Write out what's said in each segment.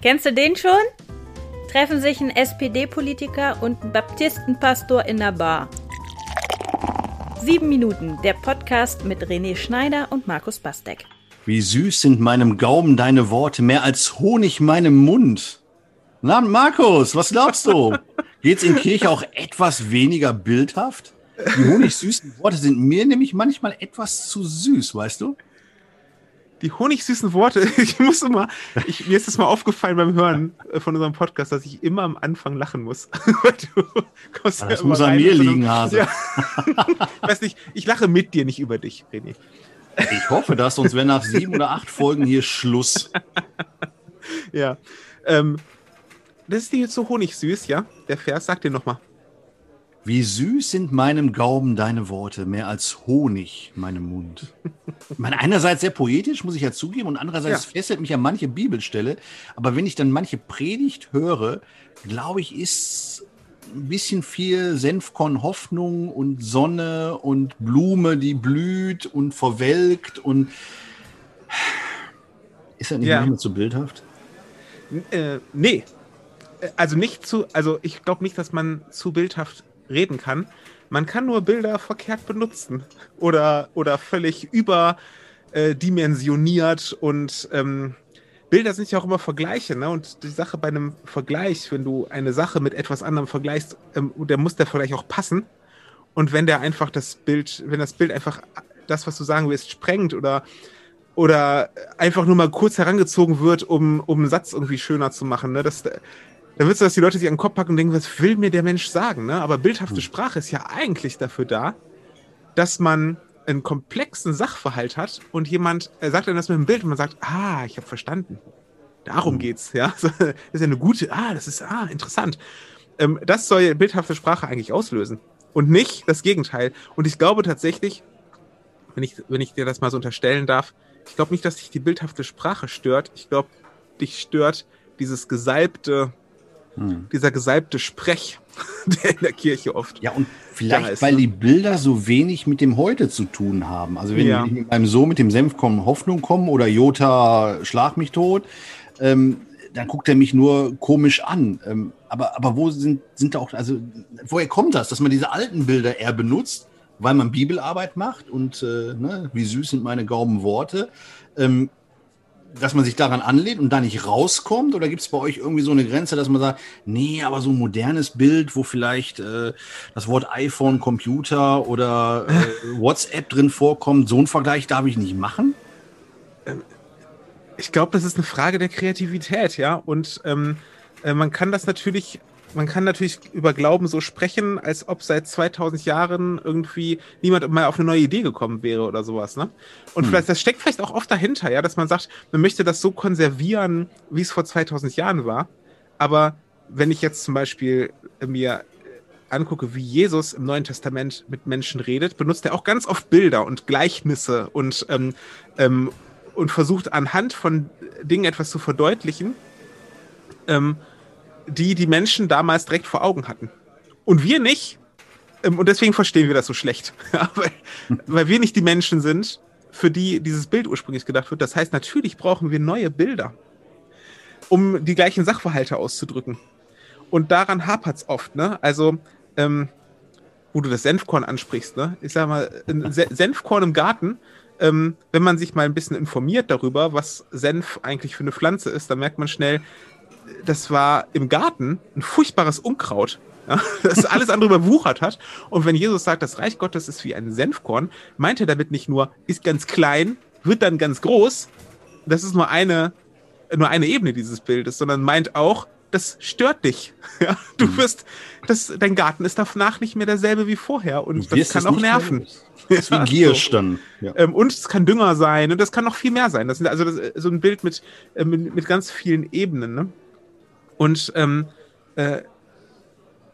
Kennst du den schon? Treffen sich ein SPD-Politiker und ein Baptistenpastor in der Bar. Sieben Minuten, der Podcast mit René Schneider und Markus Bastek. Wie süß sind meinem Gaumen deine Worte, mehr als Honig meinem Mund. Na, Markus, was glaubst du? Geht's in Kirche auch etwas weniger bildhaft? Die honigsüßen Worte sind mir nämlich manchmal etwas zu süß, weißt du? Die honigsüßen Worte, ich muss immer, ich, mir ist das mal aufgefallen beim Hören äh, von unserem Podcast, dass ich immer am Anfang lachen muss. das ja muss an mir liegen, Hase. Ja. weiß nicht, ich lache mit dir, nicht über dich, René. Ich hoffe das, sonst wäre nach sieben oder acht Folgen hier Schluss. ja. Ähm, das ist dir jetzt so honigsüß, ja? Der Vers, sag dir nochmal. Wie süß sind meinem Gaumen deine Worte, mehr als Honig meinem Mund. Ich meine, einerseits sehr poetisch, muss ich ja zugeben, und andererseits ja. fesselt mich ja manche Bibelstelle. Aber wenn ich dann manche Predigt höre, glaube ich, ist ein bisschen viel Senfkorn Hoffnung und Sonne und Blume, die blüht und verwelkt und ist das nicht ja. manchmal zu bildhaft? Äh, nee. Also nicht zu, also ich glaube nicht, dass man zu bildhaft reden kann. Man kann nur Bilder verkehrt benutzen oder, oder völlig überdimensioniert und ähm, Bilder sind ja auch immer Vergleiche, ne? Und die Sache bei einem Vergleich, wenn du eine Sache mit etwas anderem vergleichst, ähm, der muss der Vergleich auch passen. Und wenn der einfach das Bild, wenn das Bild einfach das, was du sagen willst, sprengt oder oder einfach nur mal kurz herangezogen wird, um, um einen Satz irgendwie schöner zu machen. Ne? Das, dann willst du, dass die Leute sich an den Kopf packen und denken, was will mir der Mensch sagen? Ne? Aber bildhafte hm. Sprache ist ja eigentlich dafür da, dass man einen komplexen Sachverhalt hat und jemand sagt dann das mit einem Bild und man sagt, ah, ich habe verstanden. Darum mhm. geht's, ja. Das ist ja eine gute, ah, das ist, ah, interessant. Ähm, das soll bildhafte Sprache eigentlich auslösen. Und nicht das Gegenteil. Und ich glaube tatsächlich, wenn ich, wenn ich dir das mal so unterstellen darf, ich glaube nicht, dass dich die bildhafte Sprache stört. Ich glaube, dich stört dieses gesalbte, hm. Dieser gesalbte Sprech, der in der Kirche oft. Ja, und vielleicht, ist, weil ne? die Bilder so wenig mit dem Heute zu tun haben. Also wenn ja. mit meinem Sohn mit dem Senf kommen, Hoffnung kommen oder Jota schlag mich tot, ähm, dann guckt er mich nur komisch an. Ähm, aber, aber wo sind, sind da auch, also woher kommt das, dass man diese alten Bilder eher benutzt, weil man Bibelarbeit macht und äh, ne, wie süß sind meine Gaumen Worte. Ähm, dass man sich daran anlehnt und da nicht rauskommt? Oder gibt es bei euch irgendwie so eine Grenze, dass man sagt, nee, aber so ein modernes Bild, wo vielleicht äh, das Wort iPhone, Computer oder äh, WhatsApp drin vorkommt, so einen Vergleich darf ich nicht machen? Ähm, ich glaube, das ist eine Frage der Kreativität, ja. Und ähm, äh, man kann das natürlich man kann natürlich über Glauben so sprechen, als ob seit 2000 Jahren irgendwie niemand mal auf eine neue Idee gekommen wäre oder sowas, ne? Und hm. vielleicht, das steckt vielleicht auch oft dahinter, ja, dass man sagt, man möchte das so konservieren, wie es vor 2000 Jahren war. Aber wenn ich jetzt zum Beispiel mir angucke, wie Jesus im Neuen Testament mit Menschen redet, benutzt er auch ganz oft Bilder und Gleichnisse und, ähm, ähm, und versucht anhand von Dingen etwas zu verdeutlichen. Ähm, die die Menschen damals direkt vor Augen hatten. Und wir nicht. Ähm, und deswegen verstehen wir das so schlecht. weil, wir nicht die Menschen sind, für die dieses Bild ursprünglich gedacht wird. Das heißt, natürlich brauchen wir neue Bilder, um die gleichen Sachverhalte auszudrücken. Und daran hapert es oft. Ne? Also, ähm, wo du das Senfkorn ansprichst, ne? ich sag mal, ein Senfkorn im Garten, ähm, wenn man sich mal ein bisschen informiert darüber, was Senf eigentlich für eine Pflanze ist, dann merkt man schnell, das war im Garten ein furchtbares Unkraut, ja, das alles andere überwuchert hat. Und wenn Jesus sagt, das Reich Gottes ist wie ein Senfkorn, meint er damit nicht nur, ist ganz klein, wird dann ganz groß. Das ist nur eine, nur eine Ebene dieses Bildes, sondern meint auch, das stört dich. Ja, du mhm. wirst, das, dein Garten ist danach nicht mehr derselbe wie vorher und das kann auch nerven. Das ist wie Giersch dann. Ja. Ähm, und es kann Dünger sein und das kann noch viel mehr sein. Das ist also das, so ein Bild mit, äh, mit, mit ganz vielen Ebenen. Ne? Und ähm, äh,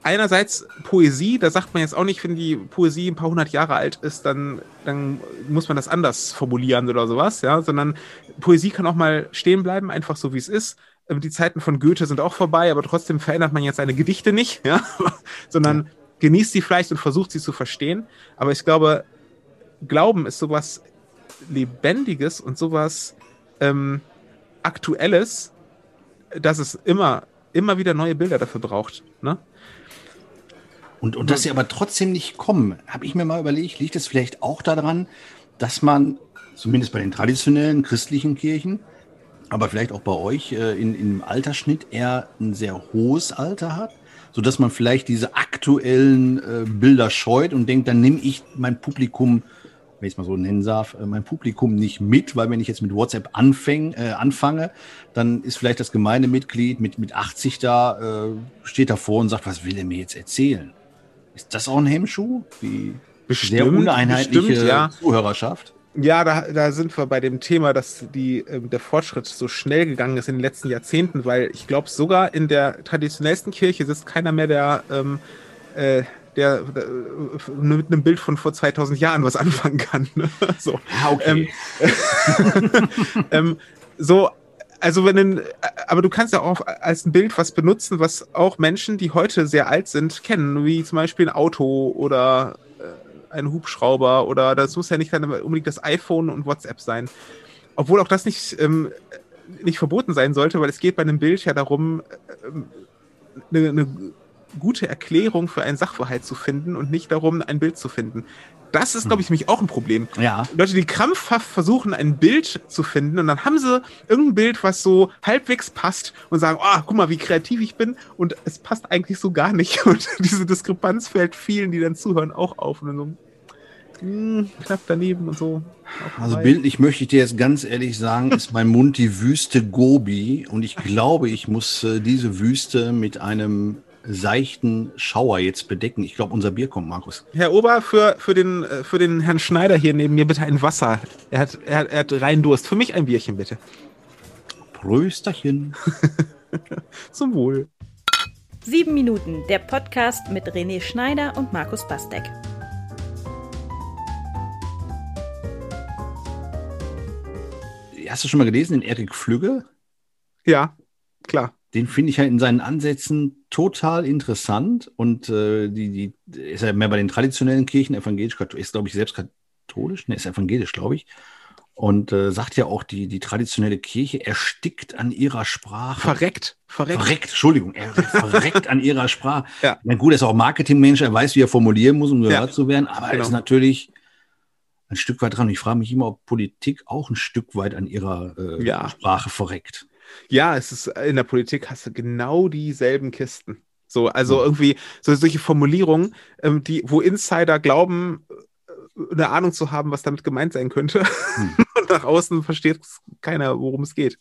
einerseits Poesie, da sagt man jetzt auch nicht, wenn die Poesie ein paar hundert Jahre alt ist, dann, dann muss man das anders formulieren oder sowas, ja, sondern Poesie kann auch mal stehen bleiben, einfach so wie es ist. Ähm, die Zeiten von Goethe sind auch vorbei, aber trotzdem verändert man jetzt seine Gedichte nicht, ja, sondern ja. genießt sie vielleicht und versucht sie zu verstehen. Aber ich glaube, Glauben ist sowas Lebendiges und sowas ähm, Aktuelles, dass es immer, immer wieder neue Bilder dafür braucht. Ne? Und, und dass sie aber trotzdem nicht kommen, habe ich mir mal überlegt, liegt es vielleicht auch daran, dass man, zumindest bei den traditionellen christlichen Kirchen, aber vielleicht auch bei euch äh, in, im Altersschnitt eher ein sehr hohes Alter hat, sodass man vielleicht diese aktuellen äh, Bilder scheut und denkt, dann nehme ich mein Publikum, wenn ich es mal so nennen darf, äh, mein Publikum nicht mit, weil wenn ich jetzt mit WhatsApp anfäng, äh, anfange, dann ist vielleicht das Gemeindemitglied mit, mit 80 da, äh, steht davor und sagt, was will er mir jetzt erzählen? Ist das auch ein Hemmschuh? Die bestimmt, sehr uneinheitliche bestimmt, ja. Zuhörerschaft? Ja, da, da sind wir bei dem Thema, dass die, äh, der Fortschritt so schnell gegangen ist in den letzten Jahrzehnten, weil ich glaube, sogar in der traditionellsten Kirche sitzt keiner mehr, der, ähm, äh, der, äh, mit einem Bild von vor 2000 Jahren was anfangen kann. Ne? So. Ja, okay. Ähm, ähm, so, also wenn ein, aber du kannst ja auch als ein Bild was benutzen, was auch Menschen, die heute sehr alt sind, kennen, wie zum Beispiel ein Auto oder äh, ein Hubschrauber oder das muss ja nicht dann unbedingt das iPhone und WhatsApp sein. Obwohl auch das nicht, ähm, nicht verboten sein sollte, weil es geht bei einem Bild ja darum, ähm, eine, eine gute Erklärung für einen Sachverhalt zu finden und nicht darum, ein Bild zu finden. Das ist, glaube ich, nämlich auch ein Problem. Ja. Leute, die krampfhaft versuchen, ein Bild zu finden und dann haben sie irgendein Bild, was so halbwegs passt und sagen, oh, guck mal, wie kreativ ich bin und es passt eigentlich so gar nicht. Und diese Diskrepanz fällt vielen, die dann zuhören, auch auf und so, hm, knapp daneben und so. Also bildlich möchte ich dir jetzt ganz ehrlich sagen, ist mein Mund die Wüste Gobi und ich glaube, ich muss äh, diese Wüste mit einem seichten Schauer jetzt bedecken. Ich glaube, unser Bier kommt, Markus. Herr Ober, für, für, den, äh, für den Herrn Schneider hier neben mir bitte ein Wasser. Er hat, er, hat, er hat rein Durst. Für mich ein Bierchen, bitte. Prösterchen. Zum Wohl. Sieben Minuten, der Podcast mit René Schneider und Markus Bastek. Hast du schon mal gelesen, den Erik Flügge? Ja, klar den finde ich ja in seinen Ansätzen total interessant und äh, die, die ist ja mehr bei den traditionellen Kirchen, evangelisch, ist glaube ich selbst katholisch, ne, ist evangelisch, glaube ich. Und äh, sagt ja auch, die, die traditionelle Kirche erstickt an ihrer Sprache. Verreckt. Verreckt. Verreckt, Entschuldigung, er verreckt an ihrer Sprache. Ja. Na gut, er ist auch Marketingmensch, er weiß, wie er formulieren muss, um gehört ja. zu werden, aber genau. er ist natürlich ein Stück weit dran. Ich frage mich immer, ob Politik auch ein Stück weit an ihrer äh, ja. Sprache verreckt. Ja, es ist in der Politik hast du genau dieselben Kisten. So, also mhm. irgendwie so solche Formulierungen, ähm, die, wo Insider glauben, äh, eine Ahnung zu haben, was damit gemeint sein könnte. Mhm. Und nach außen versteht keiner, worum es geht.